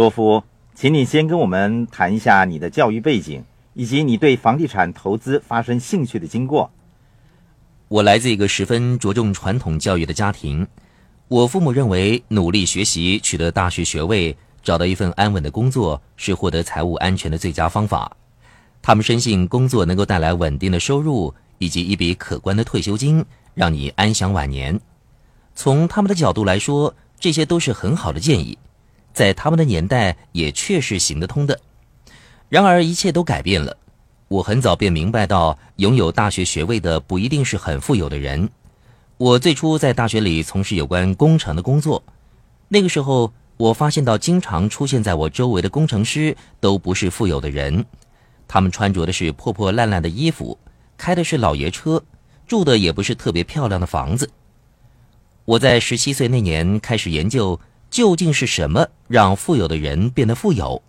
多夫，请你先跟我们谈一下你的教育背景，以及你对房地产投资发生兴趣的经过。我来自一个十分着重传统教育的家庭，我父母认为努力学习、取得大学学位、找到一份安稳的工作是获得财务安全的最佳方法。他们深信工作能够带来稳定的收入以及一笔可观的退休金，让你安享晚年。从他们的角度来说，这些都是很好的建议。在他们的年代也确实行得通的，然而一切都改变了。我很早便明白到，拥有大学学位的不一定是很富有的人。我最初在大学里从事有关工程的工作，那个时候我发现到，经常出现在我周围的工程师都不是富有的人，他们穿着的是破破烂烂的衣服，开的是老爷车，住的也不是特别漂亮的房子。我在十七岁那年开始研究。究竟是什么让富有的人变得富有？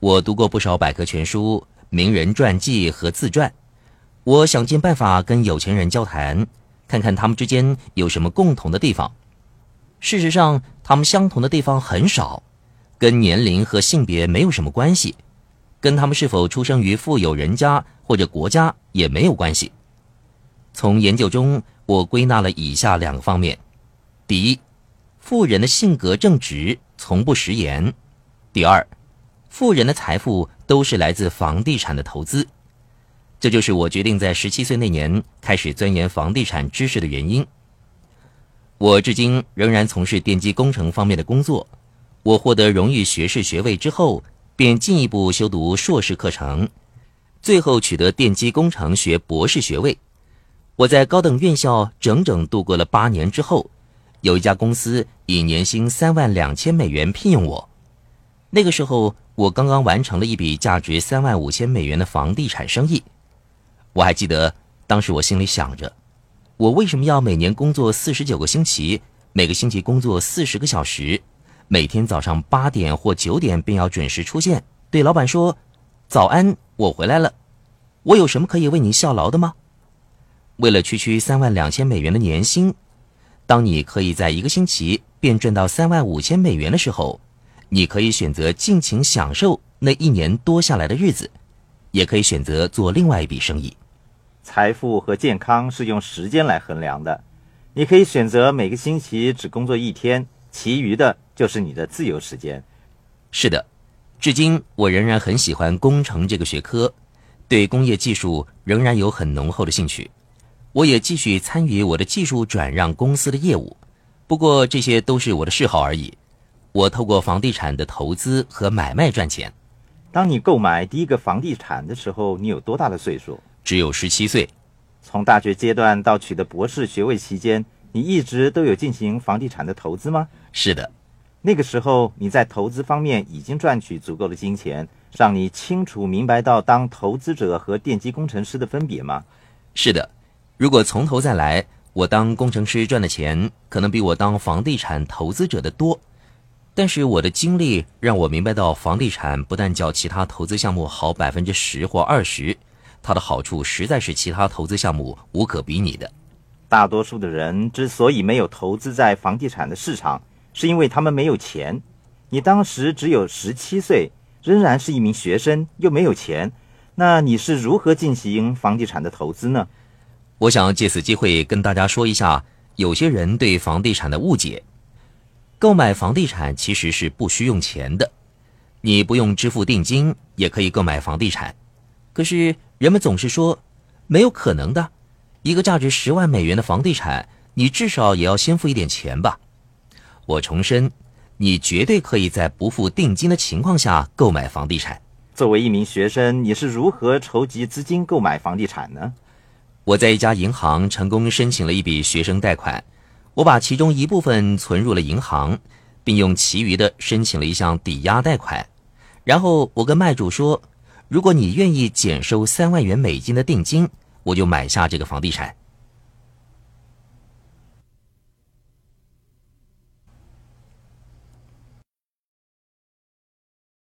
我读过不少百科全书、名人传记和自传，我想尽办法跟有钱人交谈，看看他们之间有什么共同的地方。事实上，他们相同的地方很少，跟年龄和性别没有什么关系，跟他们是否出生于富有人家或者国家也没有关系。从研究中，我归纳了以下两个方面：第一。富人的性格正直，从不食言。第二，富人的财富都是来自房地产的投资。这就是我决定在十七岁那年开始钻研房地产知识的原因。我至今仍然从事电机工程方面的工作。我获得荣誉学士学位之后，便进一步修读硕士课程，最后取得电机工程学博士学位。我在高等院校整整度过了八年之后。有一家公司以年薪三万两千美元聘用我，那个时候我刚刚完成了一笔价值三万五千美元的房地产生意。我还记得当时我心里想着，我为什么要每年工作四十九个星期，每个星期工作四十个小时，每天早上八点或九点便要准时出现，对老板说：“早安，我回来了。”我有什么可以为您效劳的吗？为了区区三万两千美元的年薪。当你可以在一个星期便赚到三万五千美元的时候，你可以选择尽情享受那一年多下来的日子，也可以选择做另外一笔生意。财富和健康是用时间来衡量的，你可以选择每个星期只工作一天，其余的就是你的自由时间。是的，至今我仍然很喜欢工程这个学科，对工业技术仍然有很浓厚的兴趣。我也继续参与我的技术转让公司的业务，不过这些都是我的嗜好而已。我透过房地产的投资和买卖赚钱。当你购买第一个房地产的时候，你有多大的岁数？只有十七岁。从大学阶段到取得博士学位期间，你一直都有进行房地产的投资吗？是的。那个时候你在投资方面已经赚取足够的金钱，让你清楚明白到当投资者和电机工程师的分别吗？是的。如果从头再来，我当工程师赚的钱可能比我当房地产投资者的多。但是我的经历让我明白到，房地产不但较其他投资项目好百分之十或二十，它的好处实在是其他投资项目无可比拟的。大多数的人之所以没有投资在房地产的市场，是因为他们没有钱。你当时只有十七岁，仍然是一名学生，又没有钱，那你是如何进行房地产的投资呢？我想借此机会跟大家说一下，有些人对房地产的误解。购买房地产其实是不需用钱的，你不用支付定金也可以购买房地产。可是人们总是说，没有可能的，一个价值十万美元的房地产，你至少也要先付一点钱吧？我重申，你绝对可以在不付定金的情况下购买房地产。作为一名学生，你是如何筹集资金购买房地产呢？我在一家银行成功申请了一笔学生贷款，我把其中一部分存入了银行，并用其余的申请了一项抵押贷款。然后我跟卖主说：“如果你愿意减收三万元美金的定金，我就买下这个房地产。”